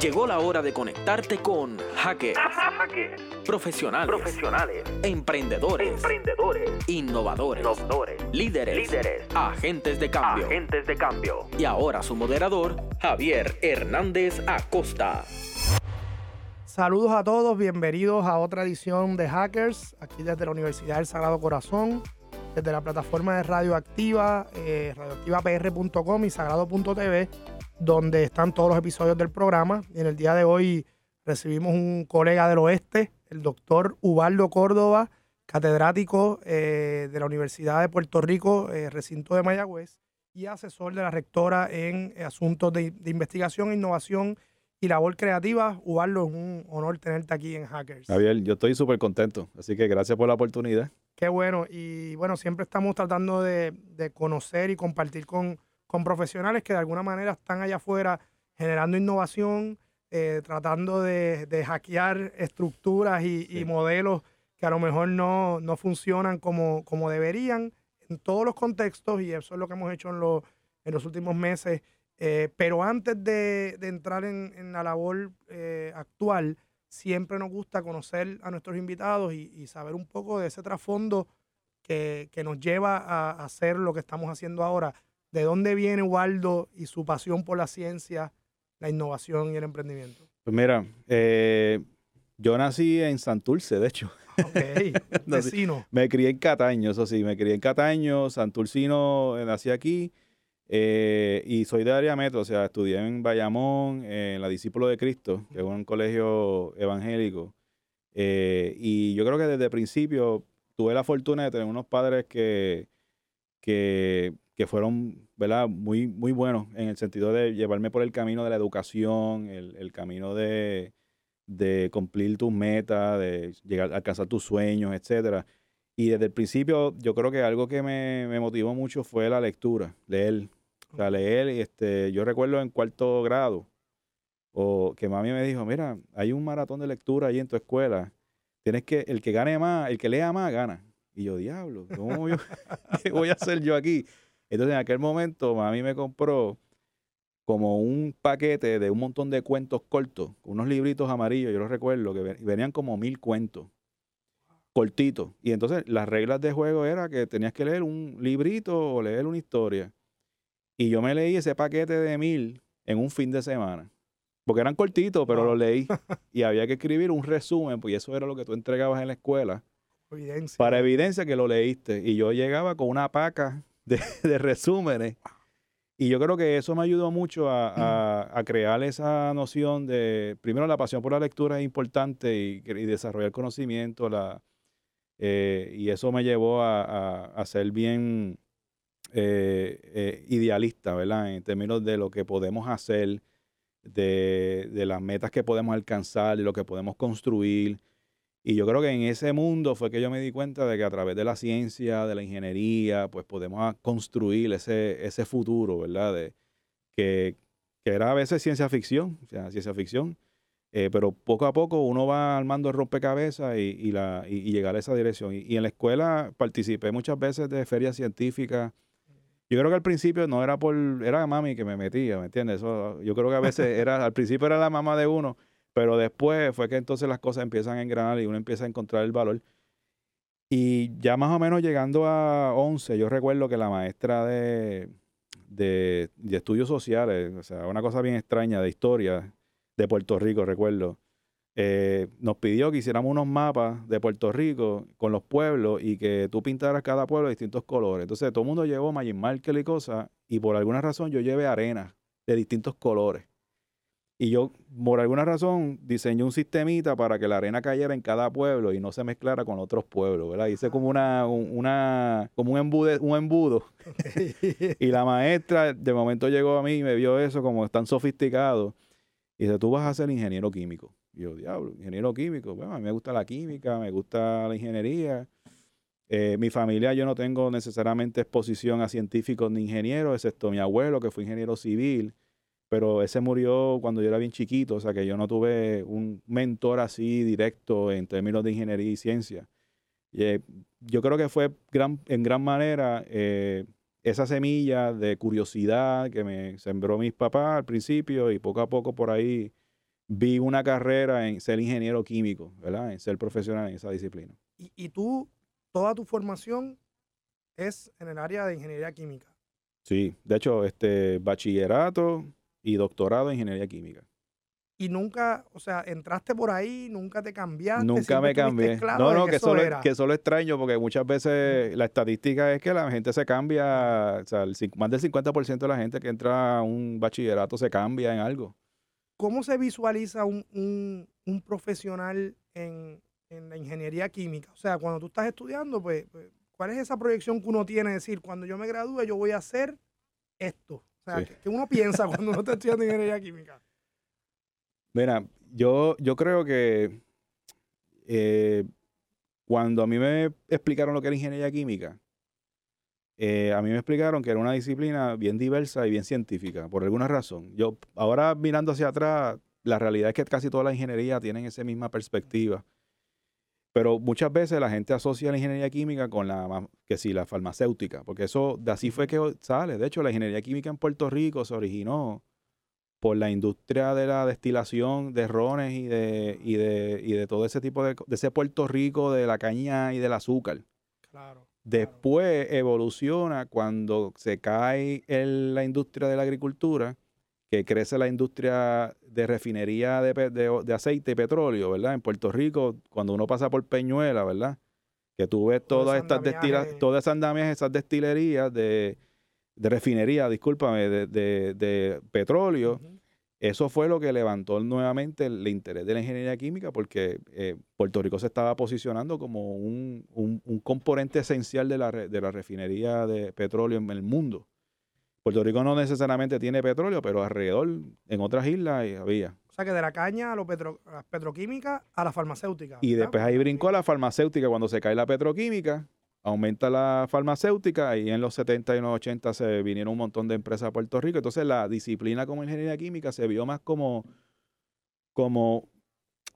Llegó la hora de conectarte con hackers, profesionales, profesionales, emprendedores, emprendedores, innovadores, innovadores, líderes, líderes, agentes de cambio. agentes de cambio. Y ahora su moderador, Javier Hernández Acosta. Saludos a todos, bienvenidos a otra edición de Hackers, aquí desde la Universidad del Sagrado Corazón, desde la plataforma de Radioactiva, eh, radioactivapr.com y sagrado.tv, donde están todos los episodios del programa. Y en el día de hoy recibimos un colega del oeste, el doctor Ubaldo Córdoba, catedrático eh, de la Universidad de Puerto Rico, eh, recinto de Mayagüez, y asesor de la rectora en asuntos de, de investigación e innovación y labor creativa. Ubaldo, es un honor tenerte aquí en Hackers. Javier, yo estoy súper contento, así que gracias por la oportunidad. Qué bueno. Y bueno, siempre estamos tratando de, de conocer y compartir con, con, profesionales que de alguna manera están allá afuera generando innovación, eh, tratando de, de, hackear estructuras y, sí. y, modelos que a lo mejor no, no funcionan como, como, deberían en todos los contextos y eso es lo que hemos hecho en, lo, en los últimos meses. Eh, pero antes de, de entrar en, en, la labor eh, actual, siempre nos gusta conocer a nuestros invitados y, y saber un poco de ese trasfondo que, que, nos lleva a hacer lo que estamos haciendo ahora. ¿De dónde viene Waldo y su pasión por la ciencia, la innovación y el emprendimiento? Pues mira, eh, yo nací en Santurce, de hecho. Ok, vecino. me crié en Cataño, eso sí, me crié en Cataño, Santurcino, eh, nací aquí. Eh, y soy de área metro, o sea, estudié en Bayamón, en la Discípulo de Cristo, que es un colegio evangélico. Eh, y yo creo que desde el principio tuve la fortuna de tener unos padres que, que, que, fueron ¿verdad? Muy, muy buenos en el sentido de llevarme por el camino de la educación, el, el camino de, de, cumplir tus metas, de llegar alcanzar tus sueños, etcétera. Y desde el principio yo creo que algo que me, me motivó mucho fue la lectura, leer. O sea, leer, este, yo recuerdo en cuarto grado, o que mami me dijo, mira, hay un maratón de lectura ahí en tu escuela, tienes que, el que gane más, el que lea más, gana. Y yo, diablo, ¿cómo yo, ¿qué voy a hacer yo aquí? Entonces en aquel momento mami me compró como un paquete de un montón de cuentos cortos, unos libritos amarillos, yo los recuerdo, que venían como mil cuentos cortitos. Y entonces las reglas de juego era que tenías que leer un librito o leer una historia. Y yo me leí ese paquete de mil en un fin de semana. Porque eran cortitos, pero lo leí. Y había que escribir un resumen, pues eso era lo que tú entregabas en la escuela. Evidencia. Para evidencia que lo leíste. Y yo llegaba con una paca de, de resúmenes. Y yo creo que eso me ayudó mucho a, a, a, crear esa noción de, primero, la pasión por la lectura es importante y, y desarrollar conocimiento. La, eh, y eso me llevó a, a ser bien eh, eh, idealista, ¿verdad? En términos de lo que podemos hacer, de, de, las metas que podemos alcanzar, de lo que podemos construir. Y yo creo que en ese mundo fue que yo me di cuenta de que a través de la ciencia, de la ingeniería, pues podemos construir ese, ese futuro, ¿verdad? De, que, que era a veces ciencia ficción, o sea, ciencia ficción, eh, pero poco a poco uno va armando el rompecabezas y, y, la, y, llegar a esa dirección. Y, en la escuela participé muchas veces de ferias científicas, yo creo que al principio no era por, era mami que me metía, ¿me entiendes? Yo creo que a veces era, al principio era la mamá de uno, pero después fue que entonces las cosas empiezan a engranar y uno empieza a encontrar el valor. Y ya más o menos llegando a 11, yo recuerdo que la maestra de, de, estudios sociales, o sea, una cosa bien extraña de historia de Puerto Rico, recuerdo, eh, nos pidió que hiciéramos unos mapas de Puerto Rico con los pueblos y que tú pintaras cada pueblo de distintos colores. Entonces todo el mundo llevó Magic Marker y cosas y por alguna razón yo llevé arena de distintos colores. Y yo, por alguna razón, diseñé un sistemita para que la arena cayera en cada pueblo y no se mezclara con otros pueblos, ¿verdad? Hice como una, una como un, embude, un embudo. y la maestra de momento llegó a mí y me vio eso como tan sofisticado. Y dice, tú vas a ser ingeniero químico. Y yo, diablo, ingeniero químico. Bueno, a mí me gusta la química, me gusta la ingeniería. Eh, mi familia, yo no tengo necesariamente exposición a científicos ni ingenieros, excepto mi abuelo, que fue ingeniero civil, pero ese murió cuando yo era bien chiquito, o sea que yo no tuve un mentor así directo en términos de ingeniería y ciencia. Y, eh, yo creo que fue gran, en gran manera eh, esa semilla de curiosidad que me sembró mis papás al principio y poco a poco por ahí vi una carrera en ser ingeniero químico, ¿verdad? En ser profesional en esa disciplina. Y, y tú, toda tu formación es en el área de ingeniería química. Sí, de hecho, este bachillerato y doctorado en ingeniería química. Y nunca, o sea, entraste por ahí, nunca te cambiaste. Nunca me cambié. claro no, no, que, solo, era. que solo extraño porque muchas veces la estadística es que la gente se cambia, o sea, el más del 50% de la gente que entra a un bachillerato se cambia en algo. ¿Cómo se visualiza un, un- un profesional en, en la ingeniería química? O sea, cuando tú estás estudiando, pues, pues, ¿cuál es esa proyección que uno tiene? de decir, cuando yo me gradúe, yo voy a hacer esto. O sea, Sí. ¿qué, qué uno piensa cuando uno está estudiando ingeniería química? Mira, yo, yo creo que eh, cuando a mí me explicaron lo que era ingeniería química, eh, a mí me explicaron que era una disciplina bien diversa y bien científica, por alguna razón. Yo, ahora mirando hacia atrás, la realidad es que casi toda la ingeniería tienen esa misma perspectiva. Pero muchas veces la gente asocia la ingeniería química con la, que sí, la farmacéutica, porque eso, de así fue que sale. De hecho, la ingeniería química en Puerto Rico se originó por la industria de la destilación de rones y de, y de, y de todo ese tipo de, de ese Puerto Rico de la caña y del azúcar. Claro. Después evoluciona cuando se cae en la industria de la agricultura, que crece la industria de refinería de, de aceite y petróleo, ¿verdad? En Puerto Rico, cuando uno pasa por Peñuela, ¿verdad? Que tú ves todas estas destilas, todas esas andamiajes, esas destilerías de, de refinería, discúlpame, de, petróleo. Eso fue lo que levantó nuevamente el interés de la ingeniería química porque eh, Puerto Rico se estaba posicionando como un, un- un componente esencial de la, re- de la refinería de petróleo en el mundo. Puerto Rico no necesariamente tiene petróleo, pero alrededor, en otras islas, eh, había. O sea, que de la caña a, lo petro- a las petroquímicas a la farmacéutica. Y ¿verdad? después ahí brincó la farmacéutica. Cuando se cae la petroquímica, aumenta la farmacéutica. Y en los 70 y los 80 se vinieron un montón de empresas a Puerto Rico. Entonces la disciplina como ingeniería química se vio más como, como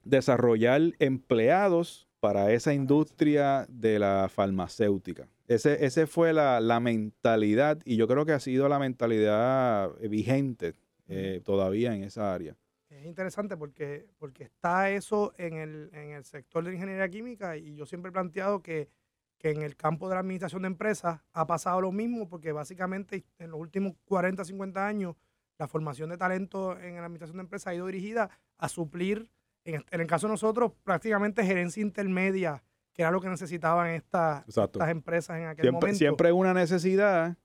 desarrollar empleados para esa industria de la farmacéutica. Ese, ese fue la, la mentalidad y yo creo que ha sido la mentalidad vigente eh, todavía en esa área. Es interesante porque, porque está eso en el, en el sector de la ingeniería química y yo siempre he planteado que, que en el campo de la administración de empresas ha pasado lo mismo porque básicamente en los últimos 40, 50 años la formación de talento en la administración de empresas ha ido dirigida a suplir, en, el caso de nosotros, prácticamente gerencia intermedia, que era lo que necesitaban estas, empresas en aquel Siempre, momento. siempre hay una necesidad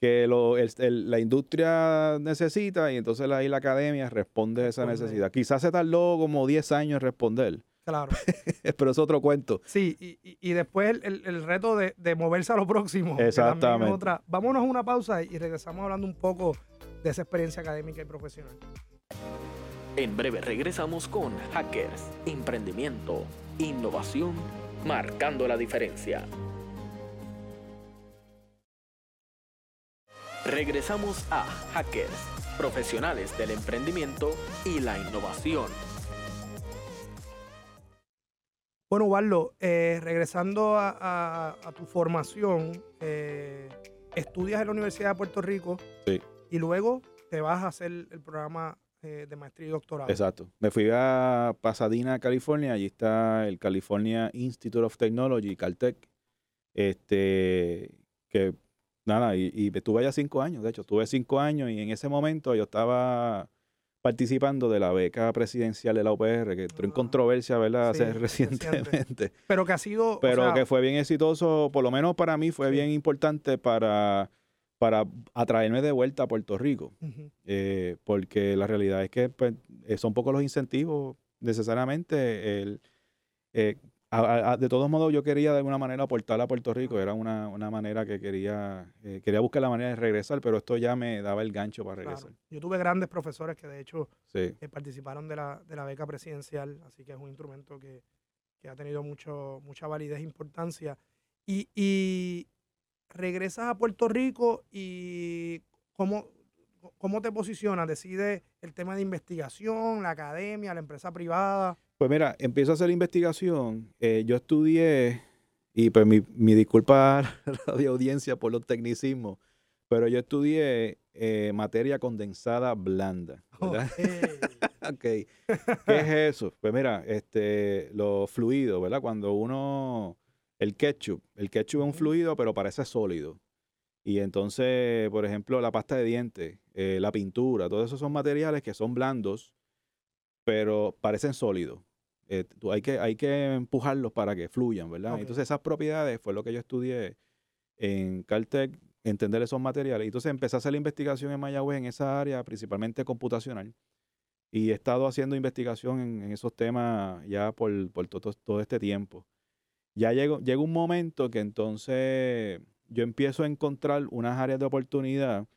que lo- el- el- la industria necesita y entonces ahí la academia responde a esa Responde. necesidad. Quizás se tardó como 10 años en responder, Claro. pero es otro cuento. Sí, y, y- y después el, reto de, de moverse a lo próximo. Exactamente. otra. Vámonos a una pausa y regresamos hablando un poco de esa experiencia académica y profesional. En breve regresamos con Hackers, Emprendimiento, Innovación, marcando la diferencia. Regresamos a Hackers, profesionales del emprendimiento y la innovación. Bueno, Waldo, eh, regresando a, a- a tu formación, eh, estudias en la Universidad de Puerto Rico Sí. y luego te vas a hacer el programa eh, de maestría y doctorado. Exacto. Me fui a Pasadena, California. Allí está el California Institute of Technology, Caltech. Este, que nada, y, y estuve allá cinco años. De hecho, estuve cinco años y en ese momento yo estaba participando de la beca presidencial de la UPR, que entró en Ah. controversia, ¿verdad? Sí, recientemente. Pero que ha sido... o Pero sea, que fue bien exitoso, por lo menos para mí fue Sí. bien importante para, para atraerme de vuelta a Puerto Rico eh, porque la realidad es que pues, eh, son pocos los incentivos necesariamente. El, eh, a- a- a- de todos modos, yo quería de alguna manera aportar a Puerto Rico, era una, una manera que quería, eh, quería buscar la manera de regresar, pero esto ya me daba el gancho para claro. regresar. Yo tuve grandes profesores que de hecho Sí, participaron de la, de la beca presidencial, así que es un instrumento que, que ha tenido mucho, mucha validez e importancia. Y, y regresas a Puerto Rico y ¿cómo, cómo te posicionas? ¿Decides el tema de investigación, la academia, la empresa privada? Pues mira, empiezo a hacer investigación. eh, yo estudié, y pues mi, mi disculpa a la audiencia por los tecnicismos, pero yo estudié eh, materia condensada blanda. ¿verdad? Ok. ok. ¿Qué es eso? Pues mira, este, los fluidos, ¿verdad? Cuando uno, el ketchup, el ketchup es un fluido, pero parece sólido. Y entonces, por ejemplo, la pasta de dientes, eh, la pintura, todos esos son materiales que son blandos, pero parecen sólidos. Eh, hay, que, hay que empujarlos para que fluyan, ¿verdad? Entonces esas propiedades fue lo que yo estudié en Caltech, entender esos materiales. Entonces empecé a hacer la investigación en Mayagüez en esa área, principalmente computacional. Y he estado haciendo investigación en, esos temas ya por, todo, todo, este tiempo. Ya llegó, llega un momento que entonces yo empiezo a encontrar unas áreas de oportunidad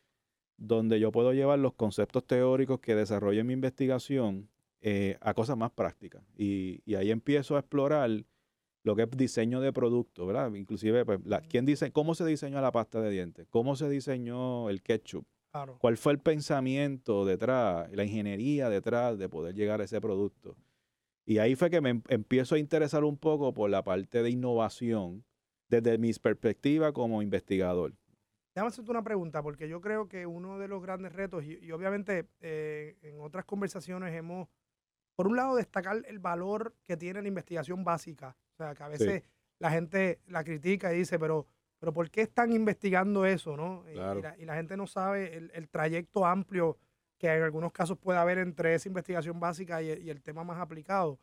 donde yo puedo llevar los conceptos teóricos que desarrollo en mi investigación eh, a cosas más prácticas. Y, ahí empiezo a explorar lo que es diseño de producto, ¿verdad? Inclusive, pues, ¿quién dice, ¿cómo se diseñó la pasta de dientes? ¿Cómo se diseñó el ketchup? ¿Cuál fue el pensamiento detrás, la ingeniería detrás de poder llegar a ese producto? Y ahí fue que me em, empiezo a interesar un poco por la parte de innovación desde mi perspectiva como investigador. Déjame hacerte una pregunta, porque yo creo que uno de los grandes retos, y, obviamente eh, en otras conversaciones hemos, por un lado, destacar el valor que tiene la investigación básica. O sea, que a veces la gente la critica y dice, pero, pero ¿por qué están investigando eso? ¿no? Y, la, gente no sabe el, trayecto amplio que en algunos casos puede haber entre esa investigación básica y, el tema más aplicado.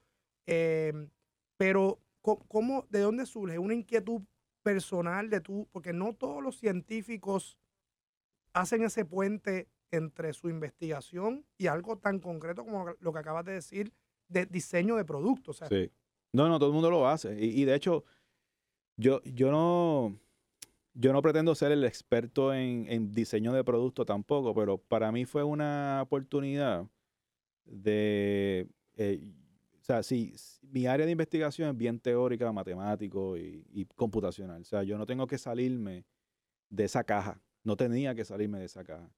Eh, pero, ¿cómo, ¿de dónde surge una inquietud personal de tú, porque no todos los científicos hacen ese puente entre su investigación y algo tan concreto como lo que acabas de decir de diseño de productos. sí. No, no, todo el mundo lo hace. Y, de hecho, yo, yo no yo no pretendo ser el experto en, diseño de productos tampoco, pero para mí fue una oportunidad de, eh, o sea, sí, mi área de investigación es bien teórica, matemático y, computacional. O sea, yo no tengo que salirme de esa caja. No tenía que salirme de esa caja.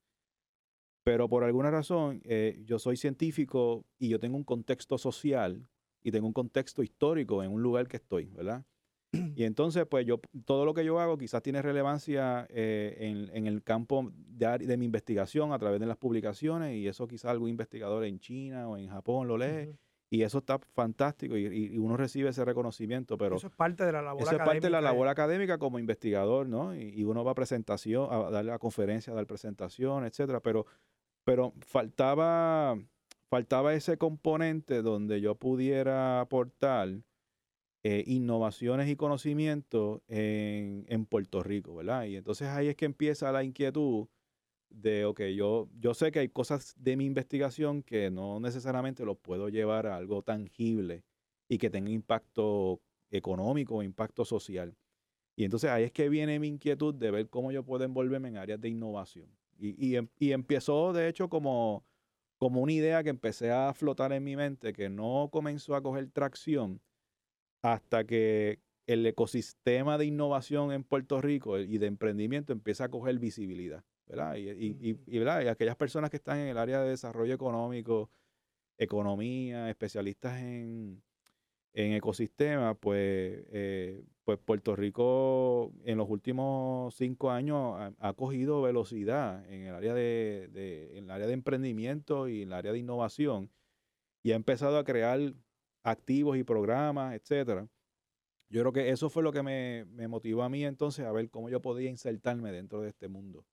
Pero por alguna razón, eh, yo soy científico y yo tengo un contexto social y tengo un contexto histórico en un lugar que estoy, ¿verdad? Y entonces, pues yo, todo lo que yo hago quizás tiene relevancia eh, en, el campo de, de, mi investigación a través de las publicaciones y eso quizás algún investigador en China o en Japón lo lee. Y eso está fantástico y, uno recibe ese reconocimiento, pero... Eso es parte de la labor académica. Eso es parte de la labor académica como investigador, ¿no? Y, uno va a presentación, a darle a conferencia, a dar presentación, etcétera, pero, pero faltaba, faltaba ese componente donde yo pudiera aportar eh, innovaciones y conocimientos en, en Puerto Rico, ¿verdad? Y entonces ahí es que empieza la inquietud de, ok, yo, yo sé que hay cosas de mi investigación que no necesariamente los puedo llevar a algo tangible y que tenga impacto económico o impacto social. Y entonces ahí es que viene mi inquietud de ver cómo yo puedo envolverme en áreas de innovación. Y, y, em, y empezó, de hecho, como, como una idea que empecé a flotar en mi mente, que no comenzó a coger tracción hasta que el ecosistema de innovación en Puerto Rico y de emprendimiento empieza a coger visibilidad. Y, y, aquellas personas que están en el área de desarrollo económico, economía, especialistas en, en ecosistemas, pues, eh, pues Puerto Rico en los últimos cinco años ha, cogido velocidad en el área de, en el área de emprendimiento y en el área de innovación y ha empezado a crear activos y programas, etcétera. Yo creo que eso fue lo que me, me motivó a mí entonces a ver cómo yo podía insertarme dentro de este mundo.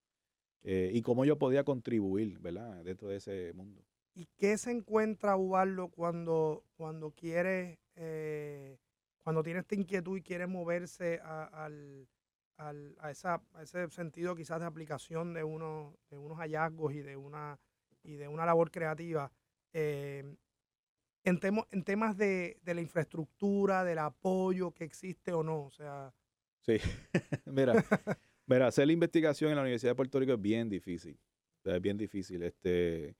Eh, y cómo yo podía contribuir, ¿verdad? Dentro de ese mundo. ¿Y qué se encuentra Ubaldo cuando, cuando quiere, eh, cuando tiene esta inquietud y quiere moverse a, al, al, a, esa, ese sentido quizás de aplicación de, uno, de unos hallazgos y de una, y de una labor creativa? Eh, en, en temas de, de, la infraestructura, del apoyo que existe o no, o sea... Sí, mira, Mira, hacer la investigación en la Universidad de Puerto Rico es bien difícil. es bien difícil. Este,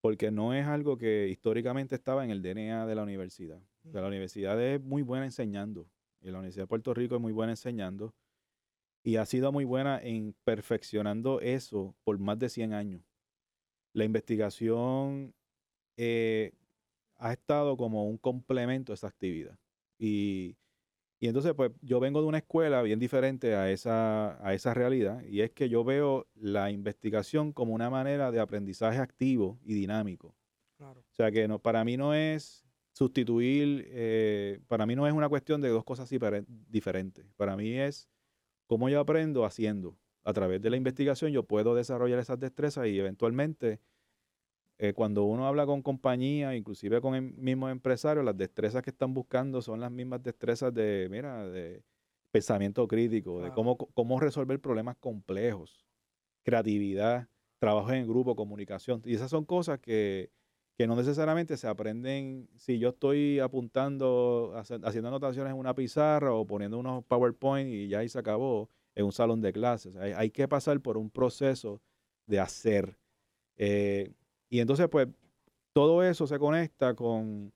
porque no es algo que históricamente estaba en el DNA de la universidad. la universidad es muy buena enseñando. Y la Universidad de Puerto Rico es muy buena enseñando. Y ha sido muy buena en perfeccionando eso por más de 100 años. La investigación eh, ha estado como un complemento a esa actividad. Y y entonces, pues yo vengo de una escuela bien diferente a esa, a esa realidad, y es que yo veo la investigación como una manera de aprendizaje activo y dinámico. O sea que no, para mí no es sustituir, eh, para mí no es una cuestión de dos cosas diferentes. Para mí es cómo yo aprendo haciendo. A través de la investigación yo puedo desarrollar esas destrezas y eventualmente eh, cuando uno habla con compañías, inclusive con el mismo empresario, las destrezas que están buscando son las mismas destrezas de, mira, de pensamiento crítico, de cómo, cómo resolver problemas complejos, creatividad, trabajo en grupo, comunicación. Y esas son cosas que, que no necesariamente se aprenden si yo estoy apuntando, haciendo anotaciones en una pizarra o poniendo unos PowerPoint y ya ahí se acabó en un salón de clases. Hay, hay que pasar por un proceso de hacer. Eh, y entonces, pues, todo eso se conecta con,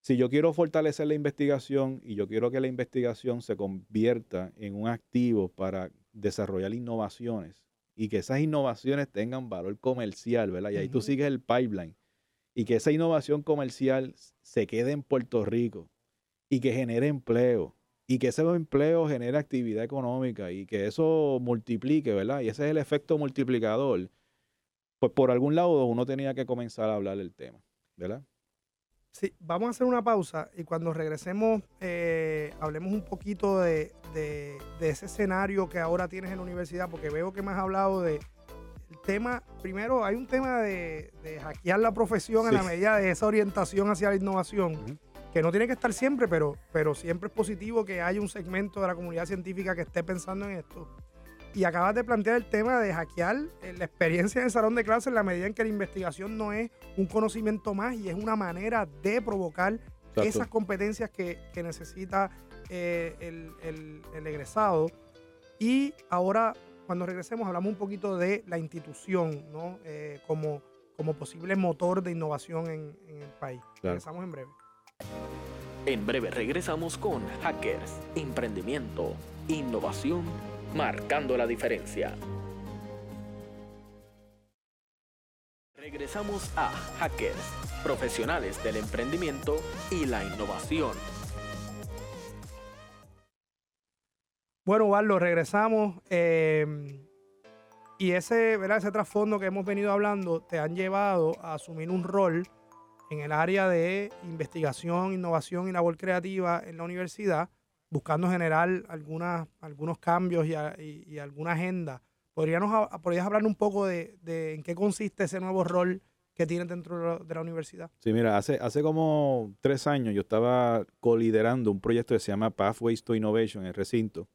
si yo quiero fortalecer la investigación y yo quiero que la investigación se convierta en un activo para desarrollar innovaciones y que esas innovaciones tengan valor comercial, ¿verdad? Y ahí tú sigues el pipeline. Y que esa innovación comercial se quede en Puerto Rico y que genere empleo y que ese empleo genere actividad económica y que eso multiplique, ¿verdad? Y ese es el efecto multiplicador pues por algún lado uno tenía que comenzar a hablar del tema, ¿verdad? Sí, vamos a hacer una pausa y cuando regresemos eh, hablemos un poquito de, ese escenario que ahora tienes en la universidad, porque veo que me has hablado de el tema, primero hay un tema de, hackear la profesión en la medida de esa orientación hacia la innovación, que no tiene que estar siempre, pero, pero siempre es positivo que haya un segmento de la comunidad científica que esté pensando en esto. Y acabas de plantear el tema de hackear eh, la experiencia en el salón de clases en la medida en que la investigación no es un conocimiento más y es una manera de provocar esas competencias que, necesita eh, el, egresado. Y ahora, cuando regresemos, hablamos un poquito de la institución, ¿no? Eh, como, como posible motor de innovación en, el país. Regresamos en breve. En breve regresamos con Hackers, Emprendimiento, Innovación marcando la diferencia. Regresamos a Hackers, profesionales del emprendimiento y la innovación. Bueno, Waldo, regresamos. Eh, y ese, ¿verdad? ese trasfondo que hemos venido hablando te han llevado a asumir un rol en el área de investigación, innovación y labor creativa en la universidad buscando generar algunas, algunos cambios y, alguna agenda. ¿Podríamos, ¿Podrías hablar un poco de, en qué consiste ese nuevo rol que tienes dentro de la universidad? Sí, mira, hace, hace como tres años yo estaba coliderando un proyecto que se llama Pathways to Innovation en el recinto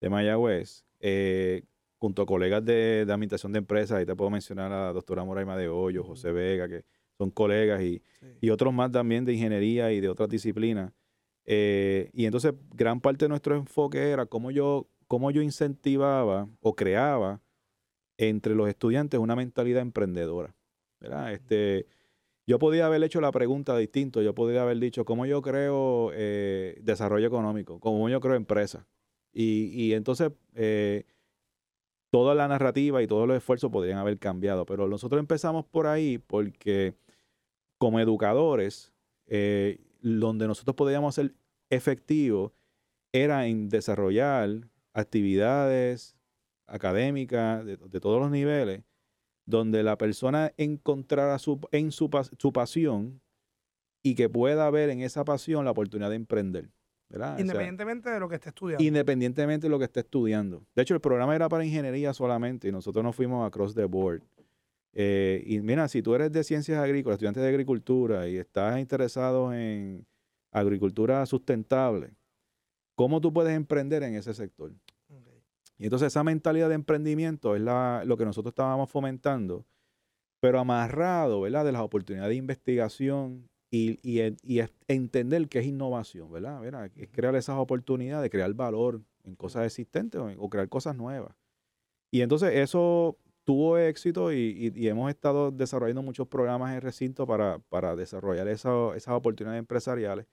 de Mayagüez, eh, junto a colegas de, de, administración de empresas. Ahí te puedo mencionar a la doctora Moraima de Hoyo, José Vega, que son colegas, y, y otros más también de ingeniería y de otras disciplinas. Eh, y entonces gran parte de nuestro enfoque era cómo yo, cómo yo incentivaba o creaba entre los estudiantes una mentalidad emprendedora. Este, yo podía haber hecho la pregunta distinto, yo podría haber dicho cómo yo creo eh, desarrollo económico, cómo yo creo empresa. Y, y entonces eh, toda la narrativa y todos los esfuerzos podrían haber cambiado, pero nosotros empezamos por ahí porque como educadores, donde nosotros podíamos ser efectivos era en desarrollar actividades académicas de, todos los niveles, donde la persona encontrara su, en su, su, pasión y que pueda ver en esa pasión la oportunidad de emprender. Independientemente de lo que esté estudiando. Independientemente de lo que esté estudiando. De hecho, el programa era para ingeniería solamente y nosotros nos fuimos across the board. Eh, y mira, si tú eres de ciencias agrícolas, estudiante de agricultura y estás interesado en agricultura sustentable, ¿cómo tú puedes emprender en ese sector? Y entonces esa mentalidad de emprendimiento es lo que nosotros estábamos fomentando, pero amarrado, ¿verdad? De las oportunidades de investigación y, entender qué es innovación, ¿verdad? Es crear esas oportunidades, crear valor en cosas existentes o, crear cosas nuevas. Y entonces eso tuvo éxito y, hemos estado desarrollando muchos programas en recinto para, desarrollar esas oportunidades empresariales.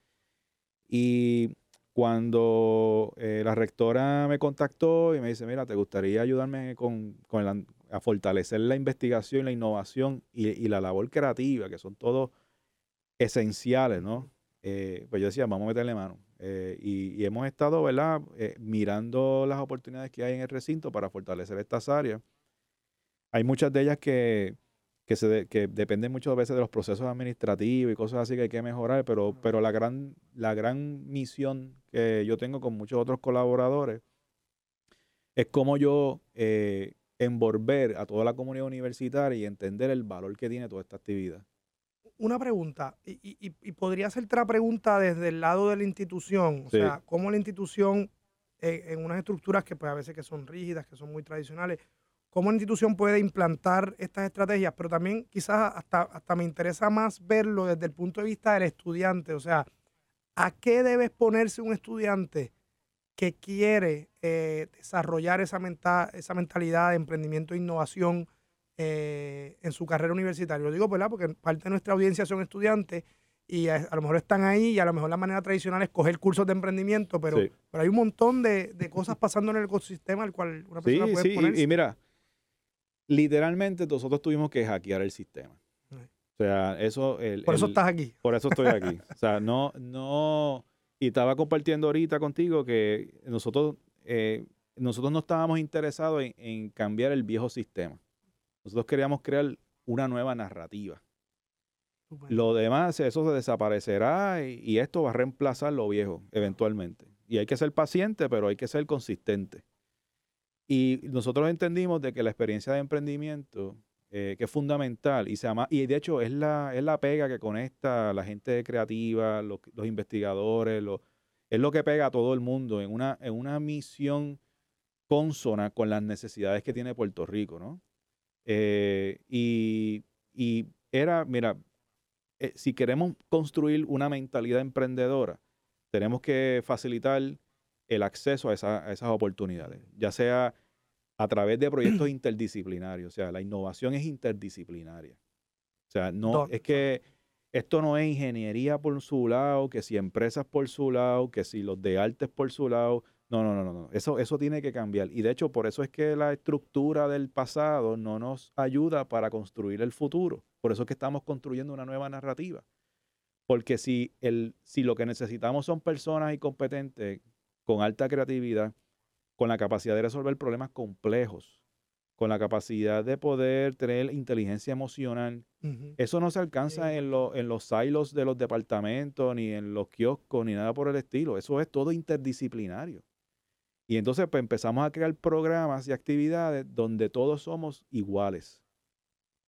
Y cuando eh, la rectora me contactó y me dice, mira, ¿te gustaría ayudarme con, a fortalecer la investigación, la innovación y, la labor creativa, que son todos esenciales, ¿no? Eh, pues yo decía, vamos a meterle mano. Eh, y, y, hemos estado, ¿verdad?, mirando las oportunidades que hay en el recinto para fortalecer estas áreas hay muchas de ellas que, que, se que dependen muchas veces de los procesos administrativos y cosas así que hay que mejorar, pero, pero la, gran, la gran misión que yo tengo con muchos otros colaboradores es cómo yo eh, envolver a toda la comunidad universitaria y entender el valor que tiene toda esta actividad. Una pregunta, y, podría ser otra pregunta desde el lado de la institución, o sea, cómo la institución, eh, en unas estructuras que pues a veces que son rígidas, que son muy tradicionales, cómo la institución puede implantar estas estrategias, pero también quizás hasta, hasta me interesa más verlo desde el punto de vista del estudiante, o sea, ¿a qué debe exponerse un estudiante que quiere eh, desarrollar esa, esa mentalidad de emprendimiento e innovación eh, en su carrera universitaria. Lo digo ¿verdad? porque parte de nuestra audiencia son estudiantes y a, lo mejor están ahí y a lo mejor la manera tradicional es coger cursos de emprendimiento, pero, pero hay un montón de, cosas pasando en el ecosistema al cual una persona puede sí, Y, y mira, literalmente nosotros tuvimos que hackear el sistema. O sea, eso... por eso estás aquí. Por eso estoy aquí. o sea, no, no y estaba compartiendo ahorita contigo que nosotros, eh, nosotros no estábamos interesados en, cambiar el viejo sistema. Nosotros queríamos crear una nueva narrativa. Lo demás, eso se desaparecerá y, esto va a reemplazar lo viejo eventualmente. Y hay que ser paciente, pero hay que ser consistente. Y nosotros entendimos de que la experiencia de emprendimiento, eh, que es fundamental, y, se llama, y de hecho es la, es la pega que conecta a la gente creativa, los, investigadores, es lo que pega a todo el mundo en una, en una misión consona con las necesidades que tiene Puerto Rico, ¿no? Eh, y, era, mira, eh, si queremos construir una mentalidad emprendedora, tenemos que facilitar el acceso a, a esas oportunidades, ya sea a través de proyectos interdisciplinarios. O sea, la innovación es interdisciplinaria. O sea, no, es que esto no es ingeniería por su lado, que si empresas por su lado, que si los de artes por su lado. No, no, no, no. Eso, eso tiene que cambiar. Y de hecho, por eso es que la estructura del pasado no nos ayuda para construir el futuro. Por eso es que estamos construyendo una nueva narrativa. Porque si, el, si lo que necesitamos son personas y competentes con alta creatividad, con la capacidad de resolver problemas complejos, con la capacidad de poder tener inteligencia emocional. Eso no se alcanza en, en los silos de los departamentos, ni en los kioscos, ni nada por el estilo. Eso es todo interdisciplinario. Y entonces pues, empezamos a crear programas y actividades donde todos somos iguales.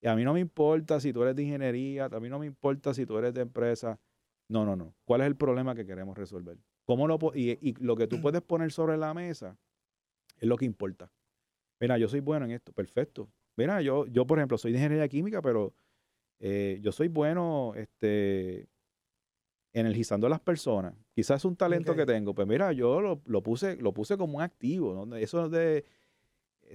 Y a mí no me importa si tú eres de ingeniería, a mí no me importa si tú eres de empresa. No, no, no. ¿Cuál es el problema que queremos resolver? ¿Cómo lo, y, y lo que tú puedes poner sobre la mesa es lo que importa. Mira, yo soy bueno en esto, perfecto. Mira, yo, yo por ejemplo, soy de ingeniería química, pero eh, yo soy bueno este, energizando a las personas. Quizás es un talento que tengo. Pues mira, yo lo, puse, lo puse como un activo. ¿no? Eso, de,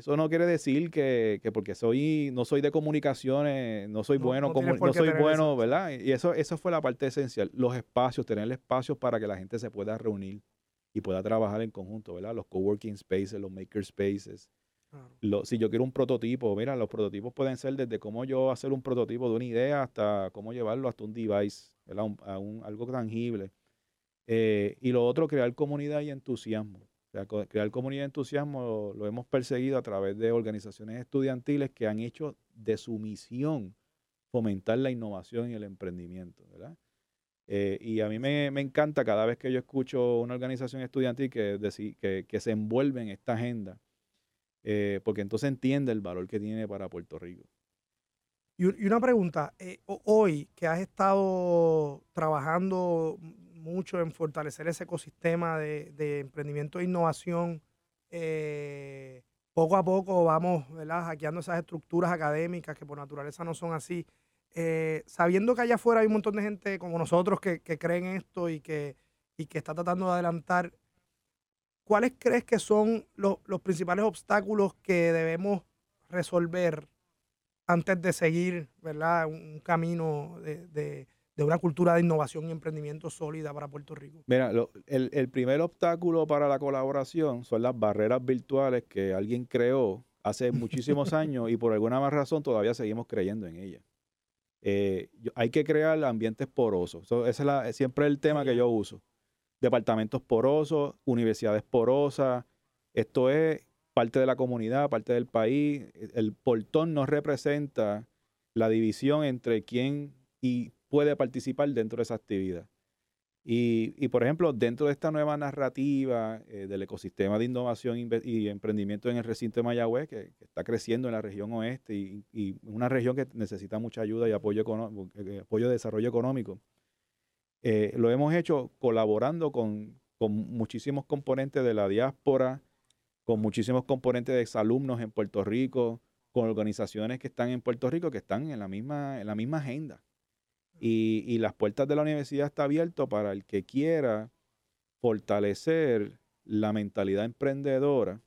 eso no quiere decir que, porque soy, no soy de comunicaciones, no soy bueno, como, no soy bueno, ¿verdad? Y eso, eso fue la parte esencial. Los espacios, tener espacios para que la gente se pueda reunir y pueda trabajar en conjunto, ¿verdad? Los coworking spaces, los maker spaces. si yo quiero un prototipo, mira, los prototipos pueden ser desde cómo yo hacer un prototipo de una idea hasta cómo llevarlo hasta un device, ¿verdad? a un, algo tangible. Eh, y lo otro, crear comunidad y entusiasmo. Crear comunidad y entusiasmo lo, hemos perseguido a través de organizaciones estudiantiles que han hecho de su misión fomentar la innovación y el emprendimiento. Eh, y a mí me, encanta cada vez que yo escucho una organización estudiantil que, que, que se envuelve en esta agenda, eh, porque entonces entiende el valor que tiene para Puerto Rico. Y, una pregunta, eh, hoy que has estado trabajando mucho en fortalecer ese ecosistema de, emprendimiento e innovación, poco a poco vamos ¿verdad? hackeando esas estructuras académicas que por naturaleza no son así. Eh, sabiendo que allá afuera hay un montón de gente como nosotros que, creen esto y que, y que está tratando de adelantar, ¿cuáles crees que son los, principales obstáculos que debemos resolver antes de seguir ¿verdad? un camino de, una cultura de innovación y emprendimiento sólida para Puerto Rico? Mira, el, el primer obstáculo para la colaboración son las barreras virtuales que alguien creó hace muchísimos años y por alguna más razón todavía seguimos creyendo en ellas. Eh, hay que crear ambientes porosos. ese es siempre el tema que yo uso. Departamentos porosos, universidades porosas. Esto es parte de la comunidad, parte del país. El portón no representa la división entre quién y puede participar dentro de esa actividad. Y, por ejemplo, dentro de esta nueva narrativa eh, del ecosistema de innovación y emprendimiento en el recinto de Mayagüez, que, está creciendo en la región oeste y, una región que necesita mucha ayuda y apoyo, eh, apoyo de desarrollo económico, eh, lo hemos hecho colaborando con, con, muchísimos componentes de la diáspora, con muchísimos componentes de exalumnos en Puerto Rico, con organizaciones que están en Puerto Rico que están en la misma, en la misma agenda. Y, las puertas de la universidad están abiertas para el que quiera fortalecer la mentalidad emprendedora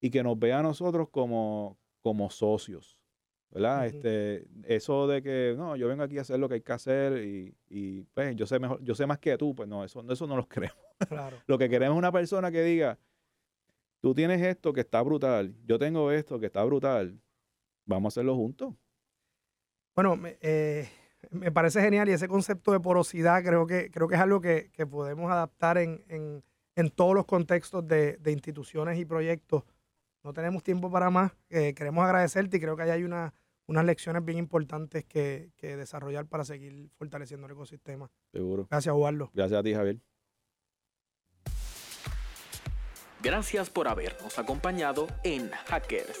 y que nos vea a nosotros como, como socios. ¿verdad? este, eso de que no, yo vengo aquí a hacer lo que hay que hacer y, y pues yo sé mejor, yo sé más que tú, pues no, eso, eso no lo queremos. lo que queremos es una persona que diga, tú tienes esto que está brutal, yo tengo esto que está brutal, vamos a hacerlo juntos. Bueno, eh, me parece genial y ese concepto de porosidad creo que, creo que es algo que, podemos adaptar en, todos los contextos de, instituciones y proyectos. No tenemos tiempo para más. Eh, queremos agradecerte y creo que ahí hay una, unas lecciones bien importantes que, que, desarrollar para seguir fortaleciendo el ecosistema. Seguro. Gracias, Eduardo. Gracias a ti, Javier. Gracias por habernos acompañado en Hackers